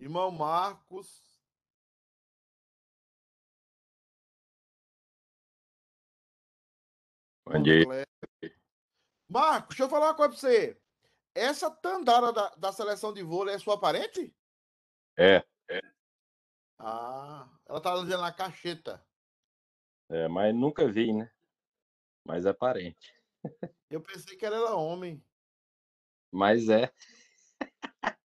Irmão Marcos. Bom dia. Marcos, deixa eu falar uma coisa pra você. Essa Tandara da, da seleção de vôlei é sua parente? É, é, Ah, ela tá dizendo na cacheta. é, mas nunca vi, né? Mas é parente. Eu pensei que ela era homem. Mas é.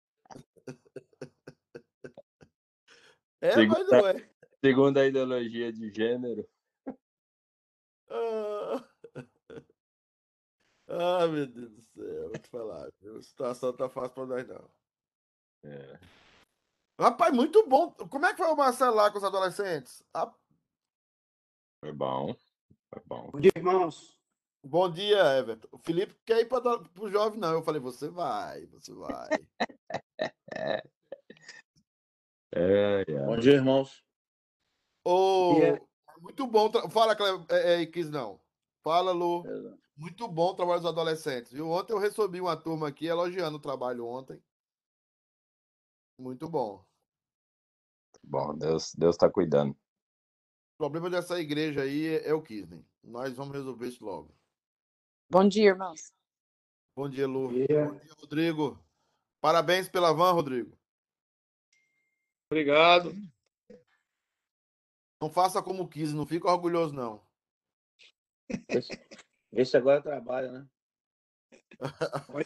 É, Segundo mas não é. Segundo a ideologia de gênero, Ah, Ah, meu Deus do céu, vou te falar. A situação tá fácil pra nós, não. é, Rapaz, muito bom. Como é que foi o Marcelo lá com os adolescentes? Ah, foi bom. Foi bom. Bom dia, irmãos. bom dia, Everton. O Felipe quer ir para o jovem, não. Eu falei, você vai, você vai. É, é. Bom dia, irmãos. Ô, dia. muito bom. tra- Fala, Cle... é, é, Quis não. Fala, Lu. Muito bom o trabalho dos adolescentes. Viu? Ontem eu recebi uma turma aqui elogiando o trabalho ontem. Muito bom. Bom, Deus, Deus tá cuidando. O problema dessa igreja aí é, é o Kisney. Nós vamos resolver isso logo. Bom dia, irmãos. Bom dia, Lu. Bom dia. Bom dia, Rodrigo. Parabéns pela van, Rodrigo. Obrigado. Não faça como quis, não fica orgulhoso, não. Vê se agora trabalha, né? Olha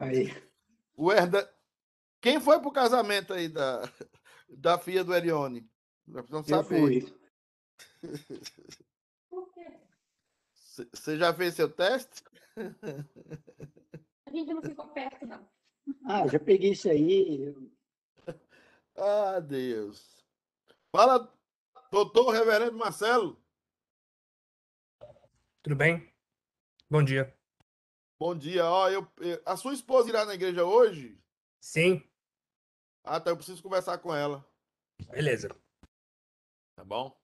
aí. O Herda... Quem foi pro casamento aí da, da filha do Erione? Nós precisamos Eu fui. Você já fez seu teste? A gente não ficou perto, não. Ah, já peguei isso aí. Ah, Deus. Fala, doutor Reverendo Marcelo. Tudo bem? Bom dia. Bom dia. Ó, eu, a sua esposa irá na igreja hoje? Sim, Ah, tá. Eu preciso conversar com ela. beleza. Tá bom?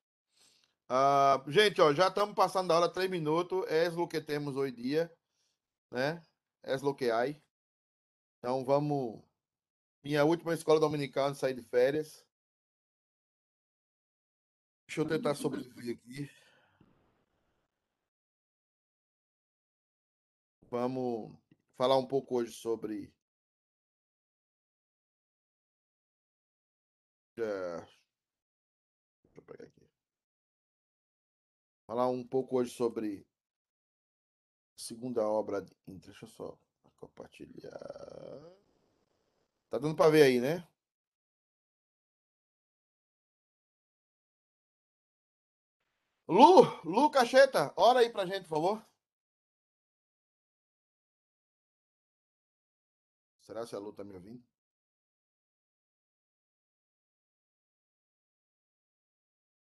Ah, gente, ó, já estamos passando da hora, três minutos. É lo que temos hoje dia, né? É lo que há. Então vamos. Minha última escola dominical sair de férias. Deixa eu tentar sobreviver aqui. Vamos falar um pouco hoje sobre. É, Deixa eu pegar aqui. Falar um pouco hoje sobre segunda obra. de- Deixa eu só compartilhar. Tá dando para ver aí, né? Lu, Lu Cacheta, ora aí pra gente, por favor. Será se a Lu tá me ouvindo?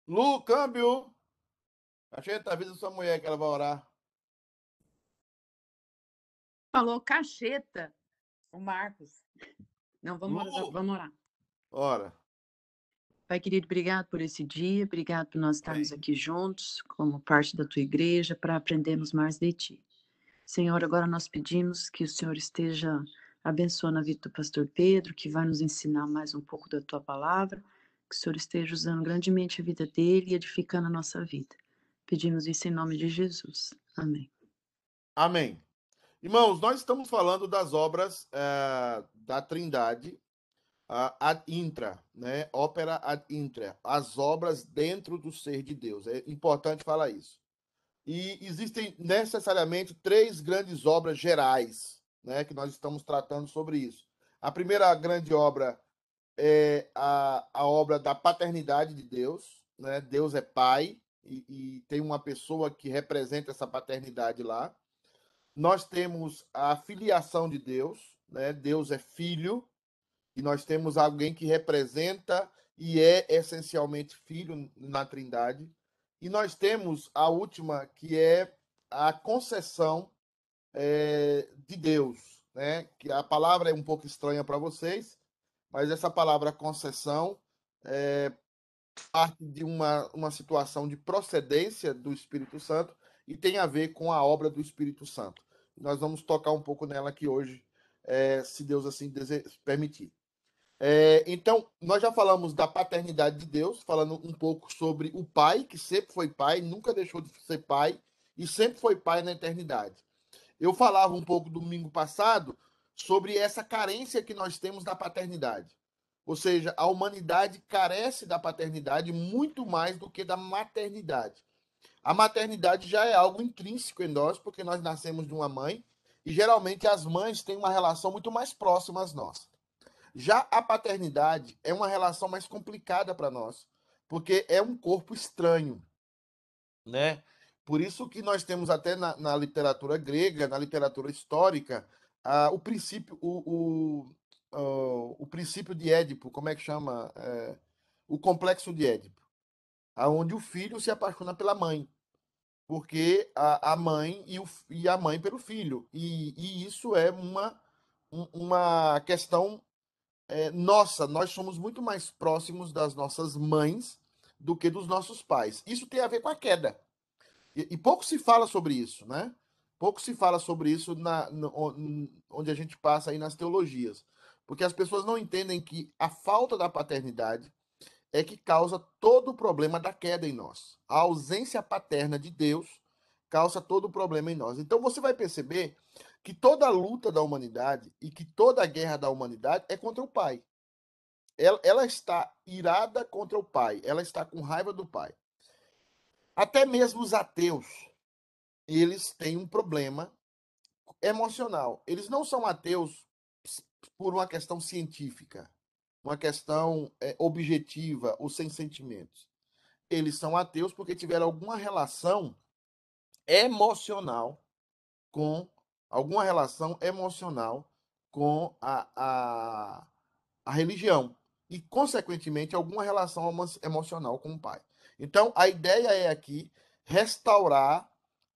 Lu, câmbio. Cacheta, avisa sua mulher que ela vai orar. Falou cacheta, o Marcos. Não, vamos Lu. orar, vamos orar. Ora. Pai querido, obrigado por esse dia, obrigado por nós estarmos Amém. aqui juntos, como parte da tua igreja, para aprendermos mais de ti. Senhor, agora nós pedimos que o Senhor esteja abençoando a vida do pastor Pedro, que vai nos ensinar mais um pouco da tua palavra, que o Senhor esteja usando grandemente a vida dele e edificando a nossa vida. Pedimos isso em nome de Jesus. Amém. Amém. Irmãos, nós estamos falando das obras eh, da Trindade ah, ad intra, né? Ópera ad intra, as obras dentro do ser de Deus. É importante falar isso. E existem necessariamente três grandes obras gerais, né? Que nós estamos tratando sobre isso. A primeira grande obra é a, a obra da paternidade de Deus, né? Deus é pai e, e tem uma pessoa que representa essa paternidade lá nós temos a filiação de Deus, né? Deus é filho, e nós temos alguém que representa e é essencialmente filho na Trindade. E nós temos a última, que é a concessão eh, de Deus, né? Que a palavra é um pouco estranha para vocês, mas essa palavra concessão é parte de uma, uma situação de procedência do Espírito Santo e tem a ver com a obra do Espírito Santo. Nós vamos tocar um pouco nela aqui hoje, eh, se Deus assim permitir. É, então, nós já falamos da paternidade de Deus, falando um pouco sobre o pai, que sempre foi pai, nunca deixou de ser pai e sempre foi pai na eternidade. Eu falava um pouco domingo passado sobre essa carência que nós temos da paternidade. Ou seja, a humanidade carece da paternidade muito mais do que da maternidade. A maternidade já é algo intrínseco em nós, porque nós nascemos de uma mãe, e geralmente as mães têm uma relação muito mais próxima às nossas. Já a paternidade é uma relação mais complicada para nós, porque é um corpo estranho, né? Por isso que nós temos até na, na literatura grega, na literatura histórica, o princípio, o, o, o, princípio de Édipo, como é que chama? É, o complexo de Édipo, aonde o filho se apaixona pela mãe, porque a, a mãe e, o, e a mãe pelo filho, e, e isso é uma, uma questão é, nossa, nós somos muito mais próximos das nossas mães do que dos nossos pais. Isso tem a ver com a queda. E, e pouco se fala sobre isso, né? Pouco se fala sobre isso na, onde a gente passa aí nas teologias. Porque as pessoas não entendem que a falta da paternidade é que causa todo o problema da queda em nós. A ausência paterna de Deus causa todo o problema em nós. Então você vai perceber que toda a luta da humanidade e que toda a guerra da humanidade é contra o pai. Ela, ela está irada contra o pai, ela está com raiva do pai. Até mesmo os ateus, eles têm um problema emocional. Eles não são ateus por uma questão científica, uma questão é, objetiva ou sem sentimentos. Eles são ateus porque tiveram alguma relação emocional com alguma relação emocional com a, a, a religião e, consequentemente, alguma relação emocional com o pai. Então, a ideia é aqui restaurar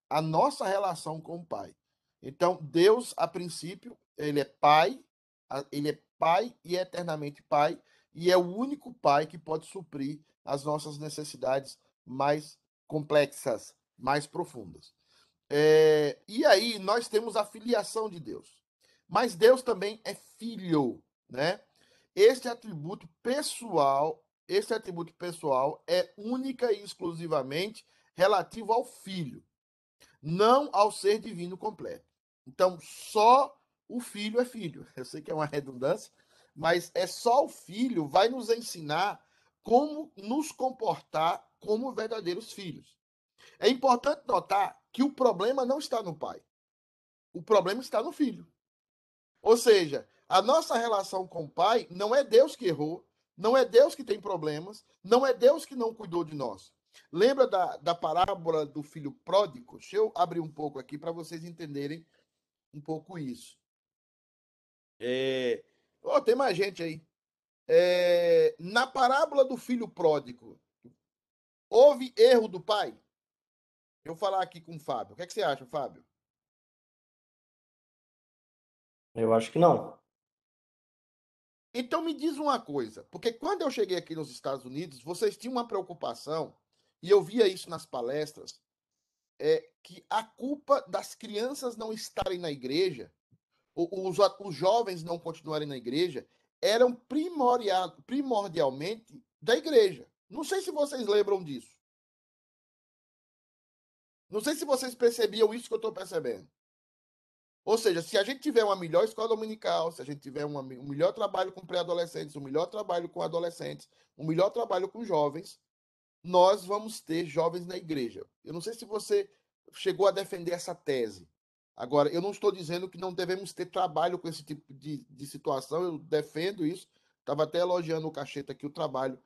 a nossa relação com o pai. Então, Deus, a princípio, ele é pai, ele é pai e eternamente pai, e é o único pai que pode suprir as nossas necessidades mais complexas, mais profundas. É, e aí nós temos a filiação de Deus. Mas Deus também é filho, né? Este atributo pessoal, este atributo pessoal é única e exclusivamente relativo ao filho, não ao ser divino completo. Então, só o filho é filho. Eu sei que é uma redundância, mas é só o filho vai nos ensinar como nos comportar como verdadeiros filhos. É importante notar que o problema não está no pai. O problema está no filho. Ou seja, a nossa relação com o pai não é Deus que errou, não é Deus que tem problemas, não é Deus que não cuidou de nós. Lembra da, da parábola do filho pródigo? Deixa eu abrir um pouco aqui para vocês entenderem um pouco isso. É... Oh, tem mais gente aí. É... Na parábola do filho pródigo, houve erro do pai? Eu vou falar aqui com o Fábio. O que, é que você acha, Fábio? Eu acho que não. Então me diz uma coisa, porque quando eu cheguei aqui nos Estados Unidos, vocês tinham uma preocupação, e eu via isso nas palestras, é que a culpa das crianças não estarem na igreja, os, os jovens não continuarem na igreja, eram primordial, primordialmente da igreja. Não sei se vocês lembram disso. Não sei se vocês percebiam isso que eu estou percebendo. Ou seja, se a gente tiver uma melhor escola dominical, se a gente tiver uma, um melhor trabalho com pré-adolescentes, um melhor trabalho com adolescentes, um melhor trabalho com jovens, nós vamos ter jovens na igreja. Eu não sei se você chegou a defender essa tese. Agora, eu não estou dizendo que não devemos ter trabalho com esse tipo de, de situação, eu defendo isso. Estava até elogiando o Cacheta aqui, o trabalho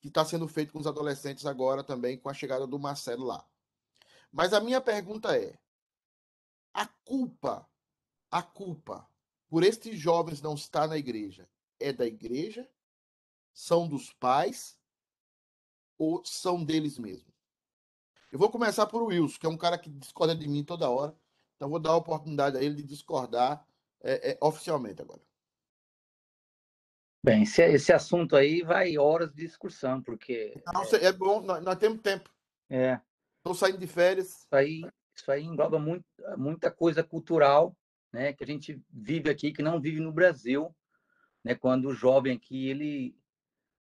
que está sendo feito com os adolescentes agora também, com a chegada do Marcelo lá. Mas a minha pergunta é: a culpa, a culpa por estes jovens não estar na igreja é da igreja? São dos pais? Ou são deles mesmos? Eu vou começar por Wilson, que é um cara que discorda de mim toda hora. Então vou dar a oportunidade a ele de discordar é, é, oficialmente agora. Bem, esse, esse assunto aí vai horas de discussão, porque. Não, é, é bom, nós, nós temos tempo. É. Estou saindo de férias. Isso aí, isso aí engloba muito, muita coisa cultural, né, que a gente vive aqui, que não vive no Brasil. né? Quando o jovem aqui ele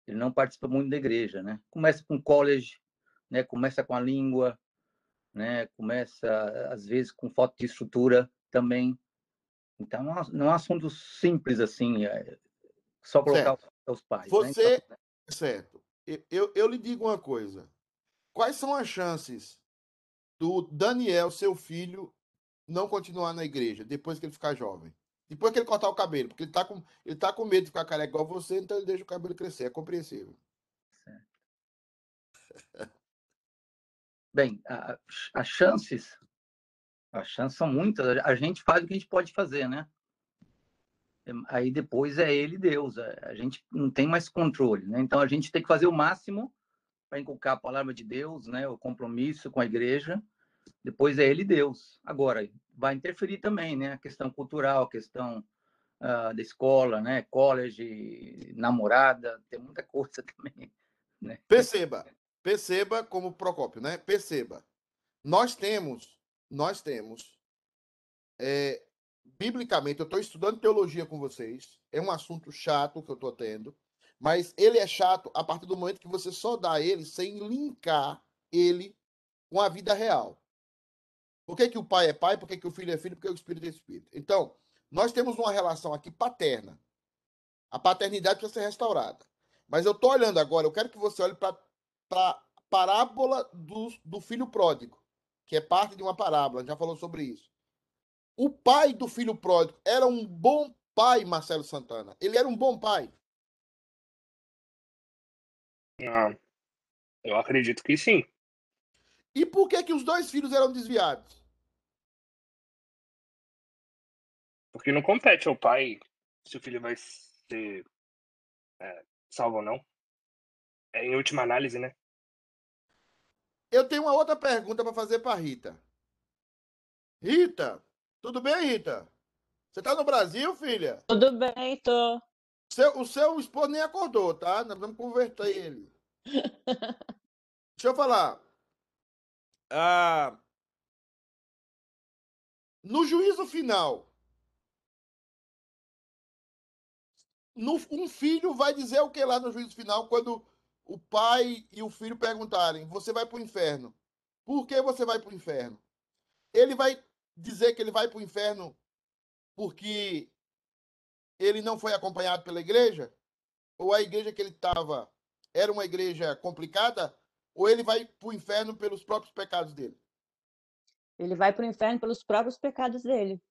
ele não participa muito da igreja, né? Começa com college, né? Começa com a língua, né? Começa às vezes com falta de estrutura também. Então não é um assunto simples assim, é só colocar certo. os pais. Você, né? então... certo? Eu, eu lhe digo uma coisa. Quais são as chances do Daniel, seu filho, não continuar na igreja depois que ele ficar jovem? Depois que ele cortar o cabelo, porque ele tá com, ele tá com medo de ficar careca igual você, então ele deixa o cabelo crescer. É compreensível. Bem, as chances, as chances são muitas. A gente faz o que a gente pode fazer, né? Aí depois é ele Deus. A gente não tem mais controle, né? Então a gente tem que fazer o máximo para inculcar a palavra de Deus, né? O compromisso com a igreja. Depois é ele Deus. Agora, vai interferir também, né? A questão cultural, a questão uh, da escola, né? College, namorada, tem muita coisa também. Né? Perceba, perceba como Procópio, né? Perceba. Nós temos, nós temos, é, biblicamente, eu estou estudando teologia com vocês, é um assunto chato que eu estou tendo, mas ele é chato a partir do momento que você só dá ele sem linkar ele com a vida real. Por que, que o pai é pai? Por que, que o filho é filho? Por que o espírito é espírito? Então, nós temos uma relação aqui paterna. A paternidade precisa ser restaurada. Mas eu estou olhando agora, eu quero que você olhe para a parábola do, do filho pródigo, que é parte de uma parábola, já falou sobre isso. O pai do filho pródigo era um bom pai, Marcelo Santana. Ele era um bom pai. Não. Eu acredito que sim. E por que que os dois filhos eram desviados? Porque não compete ao pai se o filho vai ser é, salvo ou não. É em última análise, né? Eu tenho uma outra pergunta para fazer para Rita. Rita, tudo bem, Rita? Você tá no Brasil, filha? Tudo bem, tô. Seu, o seu esposo nem acordou, tá? Nós vamos converter ele. Deixa eu falar. Ah, no juízo final, no, um filho vai dizer o que lá no juízo final quando o pai e o filho perguntarem: Você vai para o inferno? Por que você vai para o inferno? Ele vai dizer que ele vai para o inferno porque ele não foi acompanhado pela igreja? Ou a igreja que ele estava era uma igreja complicada? Ou ele vai para o inferno pelos próprios pecados dele? Ele vai para o inferno pelos próprios pecados dele.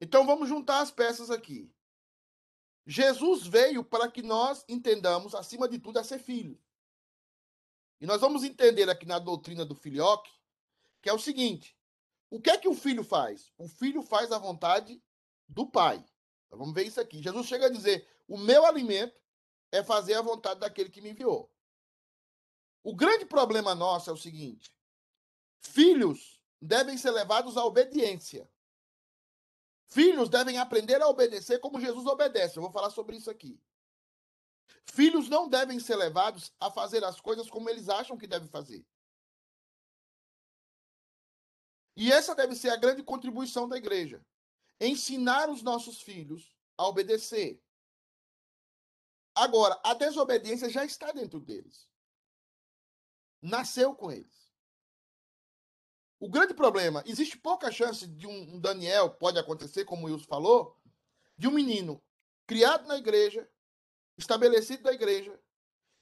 Então vamos juntar as peças aqui. Jesus veio para que nós entendamos, acima de tudo, a ser filho. E nós vamos entender aqui na doutrina do filioque, que é o seguinte: o que é que o filho faz? O filho faz a vontade do pai. Então, vamos ver isso aqui. Jesus chega a dizer: o meu alimento é fazer a vontade daquele que me enviou. O grande problema nosso é o seguinte: filhos devem ser levados à obediência. Filhos devem aprender a obedecer como Jesus obedece. Eu vou falar sobre isso aqui. Filhos não devem ser levados a fazer as coisas como eles acham que devem fazer. E essa deve ser a grande contribuição da igreja. Ensinar os nossos filhos a obedecer. Agora, a desobediência já está dentro deles nasceu com eles. O grande problema, existe pouca chance de um Daniel, pode acontecer, como o Wilson falou, de um menino criado na igreja, estabelecido na igreja,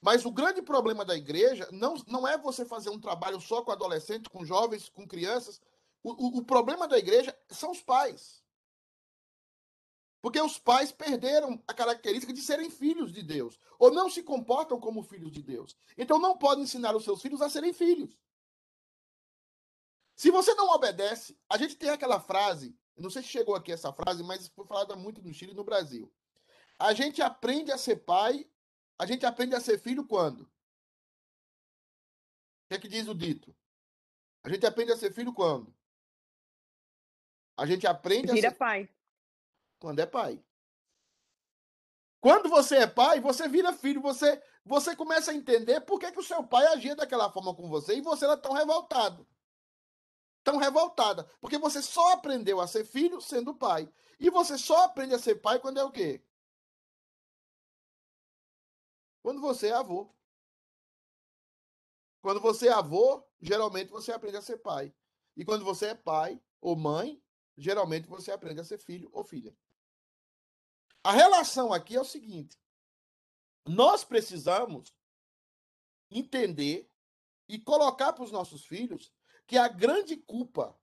mas o grande problema da igreja não, não é você fazer um trabalho só com adolescentes, com jovens, com crianças. O, o, o problema da igreja são os pais. Porque os pais perderam a característica de serem filhos de Deus, ou não se comportam como filhos de Deus. Então não podem ensinar os seus filhos a serem filhos. Se você não obedece, a gente tem aquela frase, não sei se chegou aqui essa frase, mas foi falada muito no Chile e no Brasil. A gente aprende a ser pai, a gente aprende a ser filho quando? O que é que diz o dito? A gente aprende a ser filho quando? A gente aprende Vira a ser... pai quando é pai. Quando você é pai, você vira filho, você você começa a entender por que, que o seu pai agia daquela forma com você e você era tão revoltado. Tão revoltada. Porque você só aprendeu a ser filho sendo pai. E você só aprende a ser pai quando é o quê? Quando você é avô. Quando você é avô, geralmente você aprende a ser pai. E quando você é pai ou mãe, geralmente você aprende a ser filho ou filha. A relação aqui é o seguinte: nós precisamos entender e colocar para os nossos filhos que a grande culpa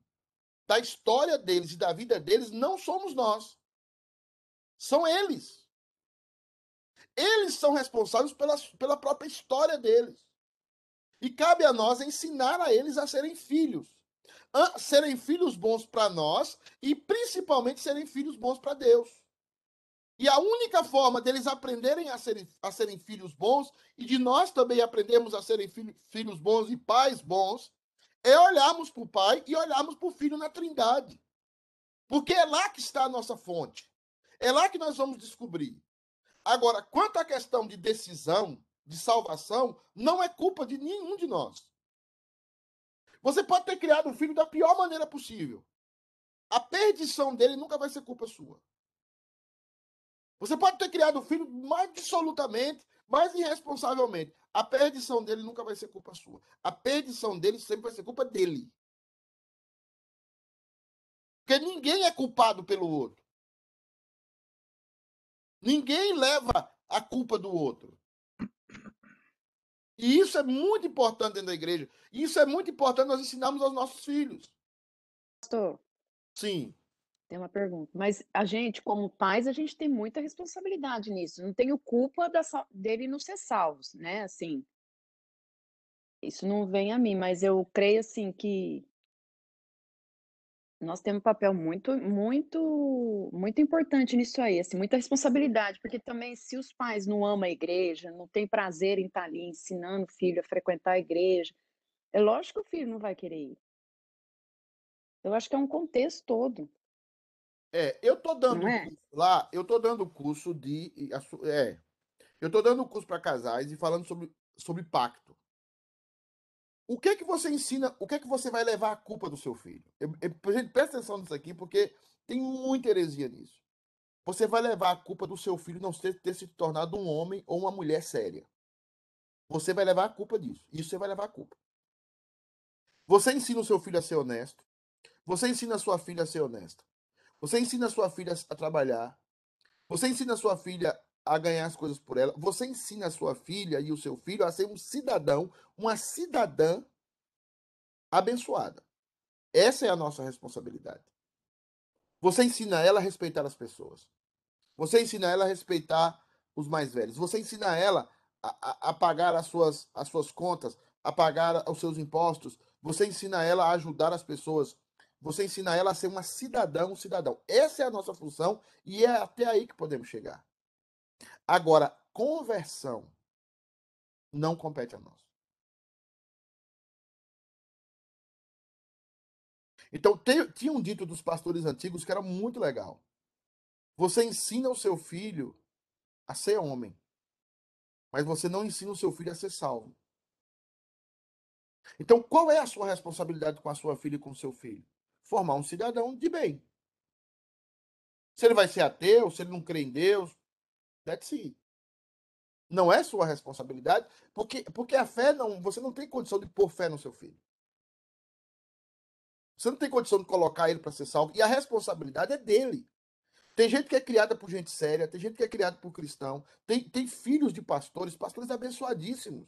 da história deles e da vida deles não somos nós. São eles. Eles são responsáveis pela, pela própria história deles. E cabe a nós ensinar a eles a serem filhos. A serem filhos bons para nós e principalmente serem filhos bons para Deus. E a única forma deles aprenderem a serem, a serem filhos bons e de nós também aprendermos a serem filho, filhos bons e pais bons é olharmos para o pai e olharmos para o filho na trindade. Porque é lá que está a nossa fonte. É lá que nós vamos descobrir. Agora, quanto à questão de decisão, de salvação, não é culpa de nenhum de nós. Você pode ter criado um filho da pior maneira possível. A perdição dele nunca vai ser culpa sua. Você pode ter criado um filho mais dissolutamente, mais irresponsavelmente. A perdição dele nunca vai ser culpa sua. A perdição dele sempre vai ser culpa dele. Porque ninguém é culpado pelo outro. Ninguém leva a culpa do outro. E isso é muito importante dentro da igreja. Isso é muito importante nós ensinarmos aos nossos filhos. Pastor, Sim. Tem uma pergunta. Mas a gente, como pais, a gente tem muita responsabilidade nisso. Não tenho culpa da dele não ser salvos, né? Assim, isso não vem a mim, mas eu creio assim que nós temos um papel muito, muito, muito importante nisso aí, assim, muita responsabilidade, porque também se os pais não amam a igreja, não têm prazer em estar ali ensinando o filho a frequentar a igreja, é lógico que o filho não vai querer ir. Eu acho que é um contexto todo, É, eu tô dando é? lá, eu tô dando curso de. É, eu tô dando curso para casais e falando sobre, sobre pacto. O que que você ensina? O que que você vai levar a culpa do seu filho? Eu, eu- gente, presta atenção nisso aqui, porque tem muita heresia nisso. Você vai levar a culpa do seu filho não ter, ter se tornado um homem ou uma mulher séria. Você vai levar a culpa disso. Isso você vai levar a culpa. Você ensina o seu filho a ser honesto. Você ensina a sua filha a ser honesta. Você ensina sua filha a trabalhar. Você ensina sua filha a ganhar as coisas por ela. Você ensina a sua filha e o seu filho a ser um cidadão, uma cidadã abençoada. Essa é a nossa responsabilidade. Você ensina ela a respeitar as pessoas. Você ensina ela a respeitar os mais velhos. Você ensina ela a, a, a pagar as suas, as suas contas, a pagar os seus impostos. Você ensina ela a ajudar as pessoas. Você ensina ela a ser uma cidadã, um cidadão. Essa é a nossa função e é até aí que podemos chegar. Agora, conversão não compete a nós. Então, tem, tinha um dito dos pastores antigos que era muito legal. Você ensina o seu filho a ser homem, mas você não ensina o seu filho a ser salvo. Então, qual é a sua responsabilidade com a sua filha e com o seu filho? Formar um cidadão de bem. Se ele vai ser ateu, se ele não crê em Deus, that's it. Não é sua responsabilidade, porque, porque a fé não. Você não tem condição de pôr fé no seu filho. Você não tem condição de colocar ele para ser salvo. E a responsabilidade é dele. Tem gente que é criada por gente séria, tem gente que é criada por cristão, tem, tem filhos de pastores, pastores abençoadíssimos.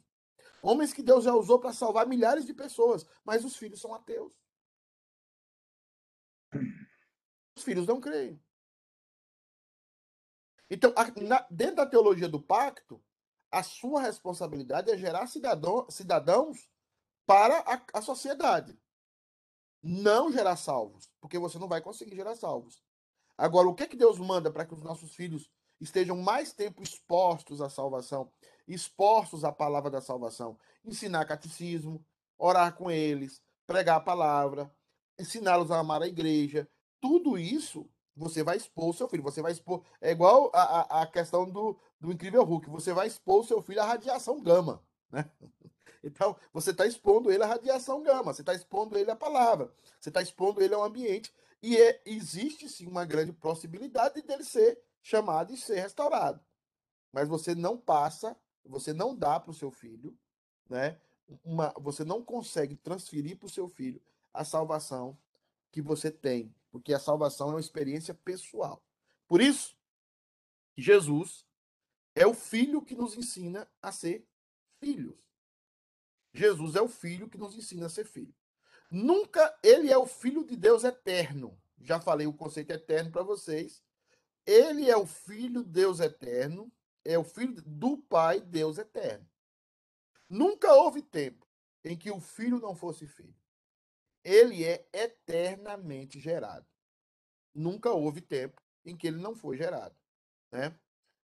Homens que Deus já usou para salvar milhares de pessoas, mas os filhos são ateus. Os filhos não creem. Então, dentro da teologia do pacto, a sua responsabilidade é gerar cidadão, cidadãos para a, a sociedade. Não gerar salvos, porque você não vai conseguir gerar salvos. Agora, o que, que Deus manda para que os nossos filhos estejam mais tempo expostos à salvação, expostos à palavra da salvação? Ensinar catecismo, orar com eles, pregar a palavra, ensiná-los a amar a igreja. Tudo isso você vai expor o seu filho. Você vai expor. É igual a, a, a questão do, do incrível Hulk. Você vai expor o seu filho à radiação gama. Né? Então, você está expondo ele à radiação gama, você está expondo ele à palavra, você está expondo ele ao ambiente. E é- existe sim uma grande possibilidade dele ser chamado e ser restaurado. Mas você não passa você não dá para o seu filho, né? Uma, você não consegue transferir para o seu filho a salvação que você tem, porque a salvação é uma experiência pessoal. Por isso, Jesus é o filho que nos ensina a ser filhos. Jesus é o filho que nos ensina a ser filho. Nunca ele é o filho de Deus eterno. Já falei o conceito eterno para vocês. Ele é o filho Deus eterno, é o filho do Pai Deus eterno. Nunca houve tempo em que o filho não fosse filho. Ele é eternamente gerado. Nunca houve tempo em que ele não foi gerado, né?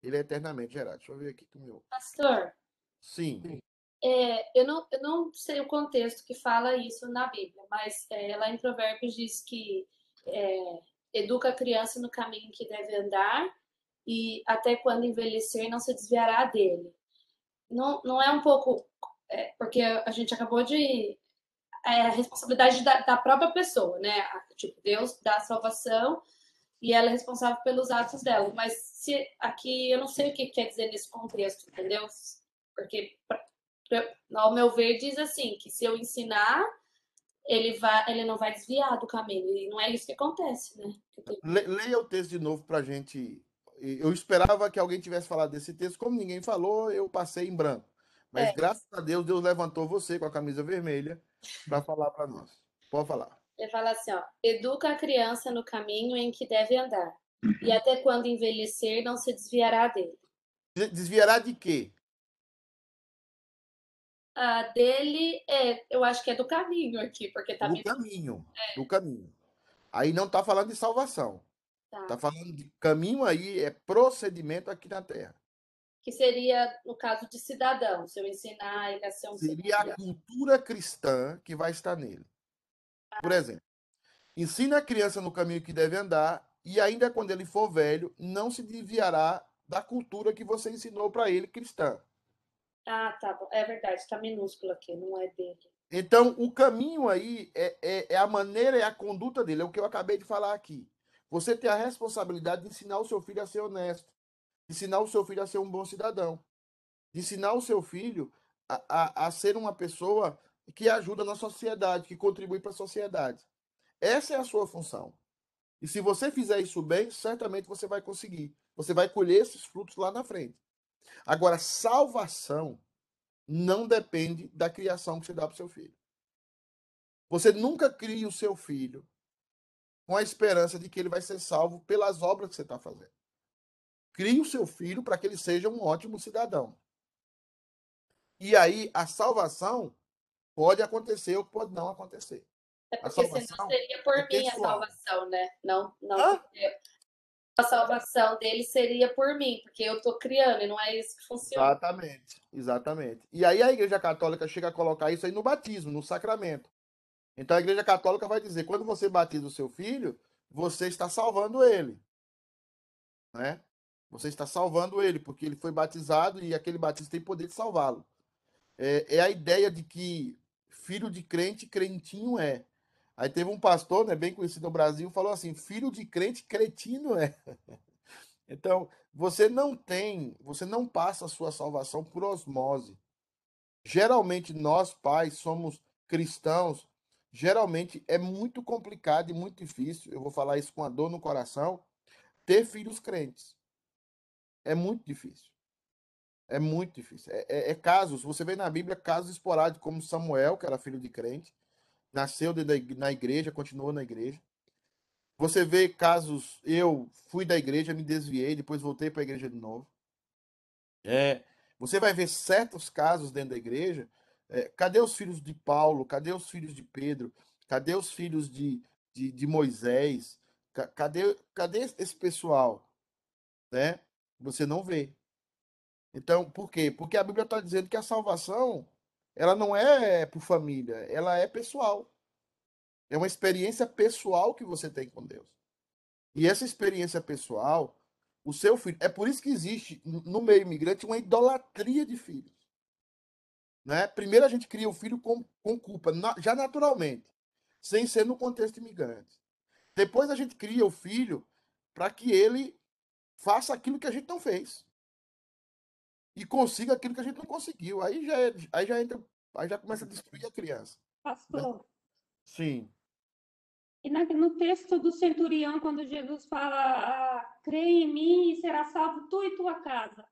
Ele é eternamente gerado. Deixa eu ver aqui com o meu. Pastor, Sim. é, eu, não, eu não sei o contexto que fala isso na Bíblia, mas é, lá em Provérbios diz que é, educa a criança no caminho que deve andar e até quando envelhecer não se desviará dele. Não, não é um pouco. é, porque a gente acabou de. É a responsabilidade da, da própria pessoa, né? Tipo, Deus dá a salvação e ela é responsável pelos atos dela. Mas se aqui eu não sei o que quer dizer nesse contexto, entendeu? Porque, pra- pra- ao meu ver, diz assim: que se eu ensinar, ele, vai, ele não vai desviar do caminho. E não é isso que acontece, né? Le- leia o texto de novo para a gente. Eu esperava que alguém tivesse falado desse texto. Como ninguém falou, eu passei em branco. Mas É. graças a Deus, Deus levantou você com a camisa vermelha para falar para nós. Pode falar. Ele fala assim, ó, educa a criança no caminho em que deve andar, e até quando envelhecer não se desviará dele. De- Desviará de quê? A dele, é, eu acho que é do caminho aqui, porque tá Do caminho. Do caminho. Aí não está falando de salvação. Tá. Está falando de caminho aí, é procedimento aqui na terra. Que seria, no caso de cidadão, se eu ensinar ele a ser um Seria a cidadão. cultura cristã que vai estar nele. Por exemplo, ensina a criança no caminho que deve andar e ainda quando ele for velho, não se desviará da cultura que você ensinou para ele cristã. Ah, tá bom. É verdade, tá minúsculo aqui, não é dele. Então, o caminho aí é, é, é a maneira, é a conduta dele, é o que eu acabei de falar aqui. Você tem a responsabilidade de ensinar o seu filho a ser honesto, ensinar o seu filho a ser um bom cidadão, ensinar o seu filho a, a, a ser uma pessoa que ajuda na sociedade, que contribui para a sociedade. Essa é a sua função. E se você fizer isso bem, certamente você vai conseguir. Você vai colher esses frutos lá na frente. Agora, salvação não depende da criação que você dá para o seu filho. Você nunca cria o seu filho com a esperança de que ele vai ser salvo pelas obras que você está fazendo. Crie o seu filho para que ele seja um ótimo cidadão. E aí, a salvação pode acontecer ou pode não acontecer. É A porque senão salvação seria por é mim a pessoal. salvação, né? Não, não. A salvação dele seria por mim, porque eu tô criando, e não é isso que funciona. Exatamente, exatamente. E aí a Igreja Católica chega a colocar isso aí no batismo, no sacramento. Então a Igreja Católica vai dizer, quando você batiza o seu filho, você está salvando ele. Né? Você está salvando ele, porque ele foi batizado e aquele batismo tem poder de salvá-lo. É, é a ideia de que filho de crente, crentinho é. Aí teve um pastor, né, bem conhecido no Brasil, falou assim: filho de crente, cretino é. Então, você não tem, você não passa a sua salvação por osmose. Geralmente, nós, pais, somos cristãos, geralmente é muito complicado e muito difícil, eu vou falar isso com a dor no coração, ter filhos crentes. É muito difícil. É muito difícil. É, é- é casos, você vê na Bíblia casos esporádicos, como Samuel, que era filho de crente, nasceu ig- na igreja, continuou na igreja. Você vê casos, eu fui da igreja, me desviei, depois voltei para a igreja de novo. É, você vai ver certos casos dentro da igreja. é, cadê os filhos de Paulo? Cadê os filhos de Pedro? Cadê os filhos de, de, de Moisés? Ca- Cadê, cadê esse pessoal? Né? Você não vê. Então, por quê? Porque a Bíblia está dizendo que a salvação ela não é por família, ela é pessoal. É uma experiência pessoal que você tem com Deus. E essa experiência pessoal, o seu filho. É por isso que existe no meio imigrante uma idolatria de filhos. Né? Primeiro a gente cria o filho com, com culpa, na- já naturalmente, sem ser no contexto imigrante. Depois a gente cria o filho para que ele faça aquilo que a gente não fez. e consiga aquilo que a gente não conseguiu. Aí já, é- aí já entra, aí já começa a destruir a criança. Pastor, Sim. e no texto do centurião, quando Jesus fala, ah, crê em mim e será salvo tu e tua casa.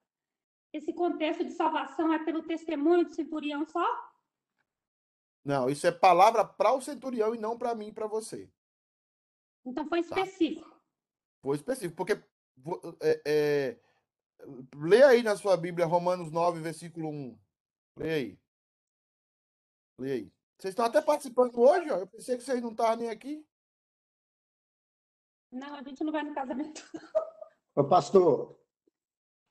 Esse contexto de salvação é pelo testemunho do centurião só? Não, isso é palavra para o centurião e não para mim e para você. Então foi Tá. específico. Foi específico, porque é, é, lê aí na sua Bíblia Romanos 9, versículo 1. Lê aí. Lê aí. Vocês estão até participando hoje, ó. Eu pensei que vocês não estavam nem aqui. Não, a gente não vai no casamento. Ô, pastor,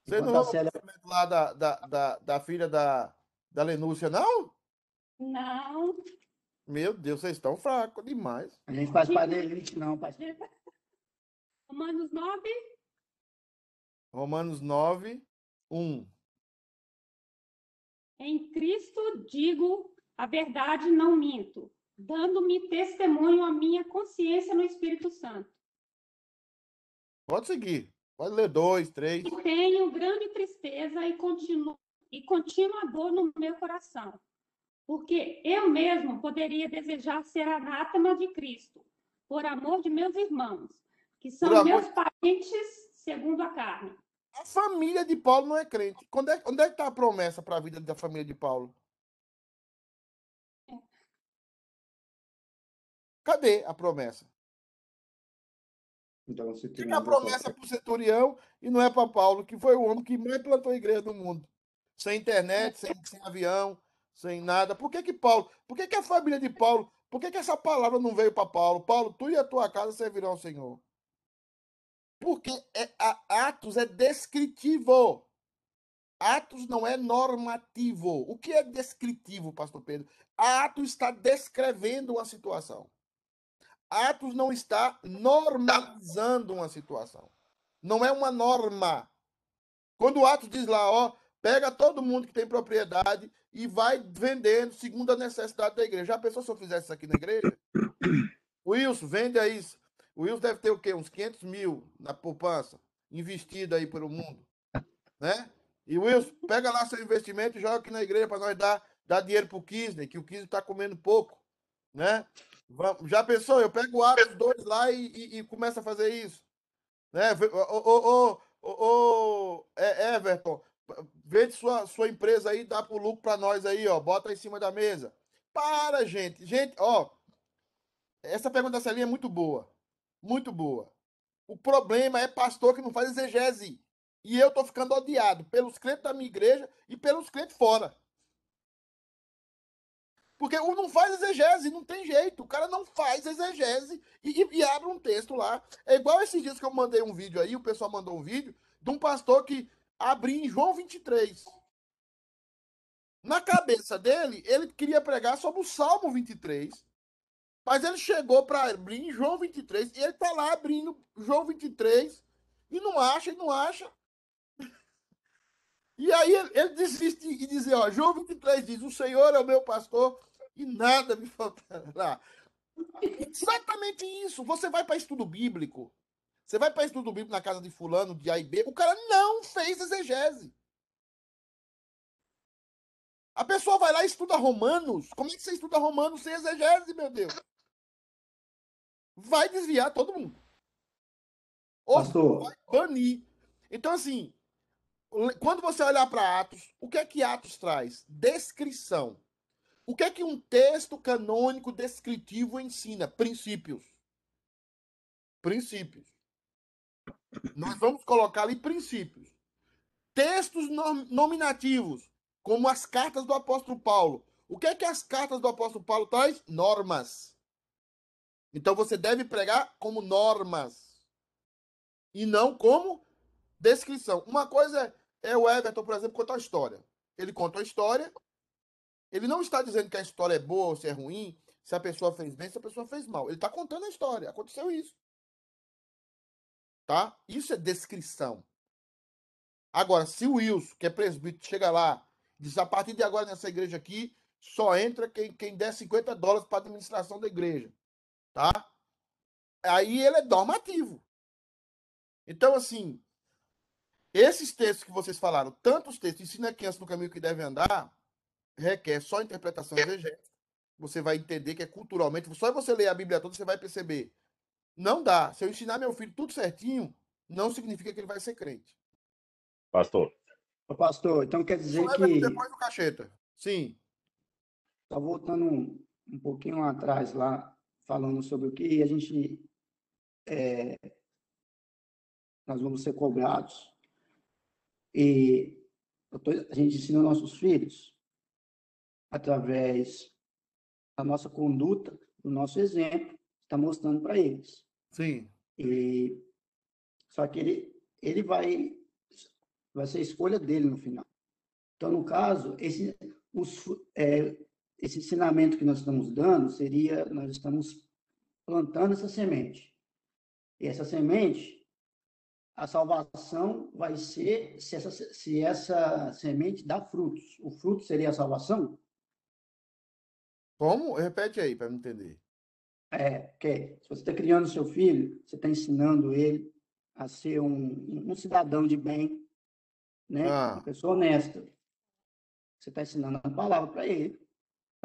Vocês não a no Célia, casamento lá da, da, da, da filha da, da Lenúcia, não? Não. Meu Deus, vocês estão fracos demais. a gente faz para elite, não, pastor. Romanos 9, Romanos 9, 1. Em Cristo digo a verdade, não minto, dando-me testemunho a minha consciência no Espírito Santo. Pode seguir. Pode ler dois, três. E tenho grande tristeza e, continuo, e contínua dor no meu coração, porque eu mesmo poderia desejar ser anátema de Cristo, por amor de meus irmãos, que são Por amor- meus parentes segundo a carne. A família de Paulo não é crente. Quando é, onde é que está a promessa para a vida da família de Paulo? Cadê a promessa? Então você tem Fica a promessa para o centurião e não é para Paulo, que foi o homem que mais plantou a igreja no mundo. Sem internet, sem, sem avião, sem nada. Por que que Paulo, por que que a família de Paulo, por que que essa palavra não veio para Paulo? Paulo, tu e a tua casa servirão ao Senhor. Porque é, a- Atos é descritivo. Atos não é normativo. O que é descritivo, pastor Pedro? Atos está descrevendo uma situação. Atos não está normalizando uma situação. Não é uma norma. Quando o Atos diz lá, ó, pega todo mundo que tem propriedade e vai vendendo segundo a necessidade da igreja. Já pensou se eu fizesse isso aqui na igreja? Wilson, vende aí. O Wilson deve ter o quê? Uns 500 mil na poupança, investido aí pelo mundo. Né? E Wilson, pega lá seu investimento e joga aqui na igreja para nós dar, dar dinheiro pro Kisney, que o Kisney está comendo pouco. Né? Já pensou? Eu pego o Atos 2 lá e, e, e começo a fazer isso. Né? Ô, ô, ô, ô, é, Everton, vende sua, sua empresa aí, dá pro lucro para nós aí, ó. Bota em cima da mesa. Para, gente. Gente, ó. Essa pergunta da Celinha é muito boa. Muito boa. O problema é pastor que não faz exegese. E eu tô ficando odiado pelos crentes da minha igreja e pelos crentes fora. Porque o não faz exegese, não tem jeito. O cara não faz exegese e, e- e abre um texto lá. É igual esses dias que eu mandei um vídeo aí, o pessoal mandou um vídeo de um pastor que abriu em João 23. Na cabeça dele, ele queria pregar sobre o Salmo 23. Mas ele chegou para abrir em João 23 e ele tá lá abrindo João 23 e não acha, e não acha. E aí ele, ele desiste e diz, ó, João 23 diz, o Senhor é o meu pastor e nada me faltará. Exatamente isso. Você vai para estudo bíblico, você vai para estudo bíblico na casa de fulano, de A e B, o cara não fez exegese. A pessoa vai lá e estuda Romanos. Como é que você estuda Romanos sem exegese, meu Deus? Vai desviar todo mundo. Ou Pastor. vai banir. Então, assim, quando você olhar para Atos, o que é que Atos traz? Descrição. O que é que um texto canônico descritivo ensina? Princípios. Princípios. Nós vamos colocar ali princípios. Textos nom- nominativos, como as cartas do apóstolo Paulo. O que é que as cartas do apóstolo Paulo traz? Normas. Então você deve pregar como normas e não como descrição. Uma coisa é, é o Everton, por exemplo, contar a história. Ele conta a história, ele não está dizendo que a história é boa ou se é ruim, se a pessoa fez bem, se a pessoa fez mal. Ele está contando a história. Aconteceu isso. Tá? Isso é descrição. Agora, se o Wilson, que é presbítero, chega lá e diz, a partir de agora nessa igreja aqui, só entra quem, quem der 50 dólares para a administração da igreja. Tá? Aí ele é normativo. Então, assim, Esses textos que vocês falaram, tantos textos, ensina a criança no caminho que deve andar, requer só interpretação exegética. Você vai entender que é culturalmente, só você ler a Bíblia toda, você vai perceber. Não dá. Se eu ensinar meu filho tudo certinho, não significa que ele vai ser crente. Pastor. Ô, pastor, então quer dizer que. depois do cacheta. Sim. Só voltando um, um pouquinho lá atrás, lá, falando sobre o que a gente. é, nós vamos ser cobrados. E tô- a gente ensina nossos filhos através da nossa conduta, do nosso exemplo, está mostrando para eles. Sim. E só que ele, ele vai vai ser a escolha dele no final. Então, no caso, esse os, é, esse ensinamento que nós estamos dando seria nós estamos plantando essa semente. E essa semente, a salvação vai ser se essa, se essa semente dá frutos. O fruto seria a salvação? Como? Repete aí para me entender. É, porque se você está criando seu filho, você está ensinando ele a ser um, um cidadão de bem, né? Ah. Uma pessoa honesta. Você está ensinando a palavra para ele,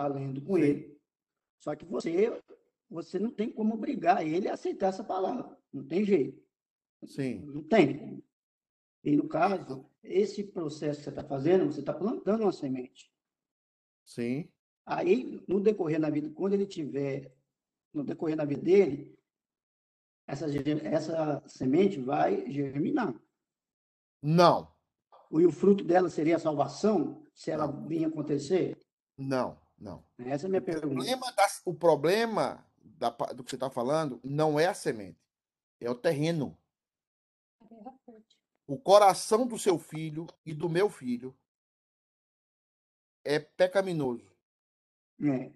está lendo com Sim. ele. Só que você, você não tem como obrigar ele a aceitar essa palavra. Não tem jeito. Sim. Não tem. E no caso, esse processo que você está fazendo, você está plantando uma semente. Sim. Aí, no decorrer da vida, quando ele tiver, no decorrer da vida dele, essa, essa semente vai germinar. Não. E o fruto dela seria a salvação, se ela Não. vir acontecer? Não. Não. Essa é a minha O pergunta. problema, da- o problema da do que você está falando não é a semente, é o terreno. O coração do seu filho e do meu filho é pecaminoso. É,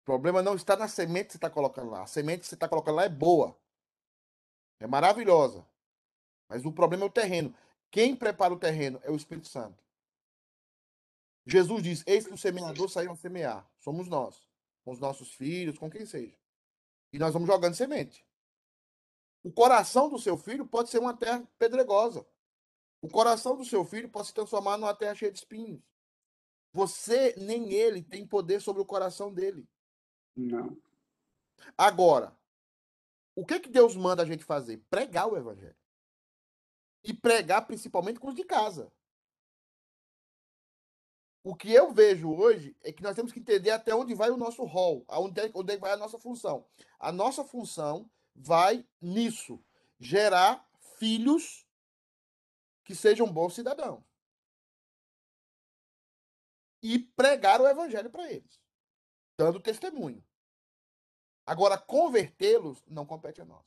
O problema não está na semente que você está colocando lá. A semente que você está colocando lá é boa. É maravilhosa. Mas o problema é o terreno. Quem prepara o terreno é o Espírito Santo. Jesus diz: Eis que o semeador saiu a semear. Somos nós. Com os nossos filhos, com quem seja. E nós vamos jogando semente. O coração do seu filho pode ser uma terra pedregosa. O coração do seu filho pode se transformar numa terra cheia de espinhos. Você nem ele tem poder sobre o coração dele. não. Agora, o que que Deus manda a gente fazer? Pregar o evangelho. E pregar principalmente com os de casa. O que eu vejo hoje é que nós temos que entender até onde vai o nosso rol, aonde é- onde é vai a nossa função. A nossa função vai nisso, gerar filhos que sejam bons cidadãos. E pregar o evangelho para eles, dando testemunho. Agora, convertê-los não compete a nós.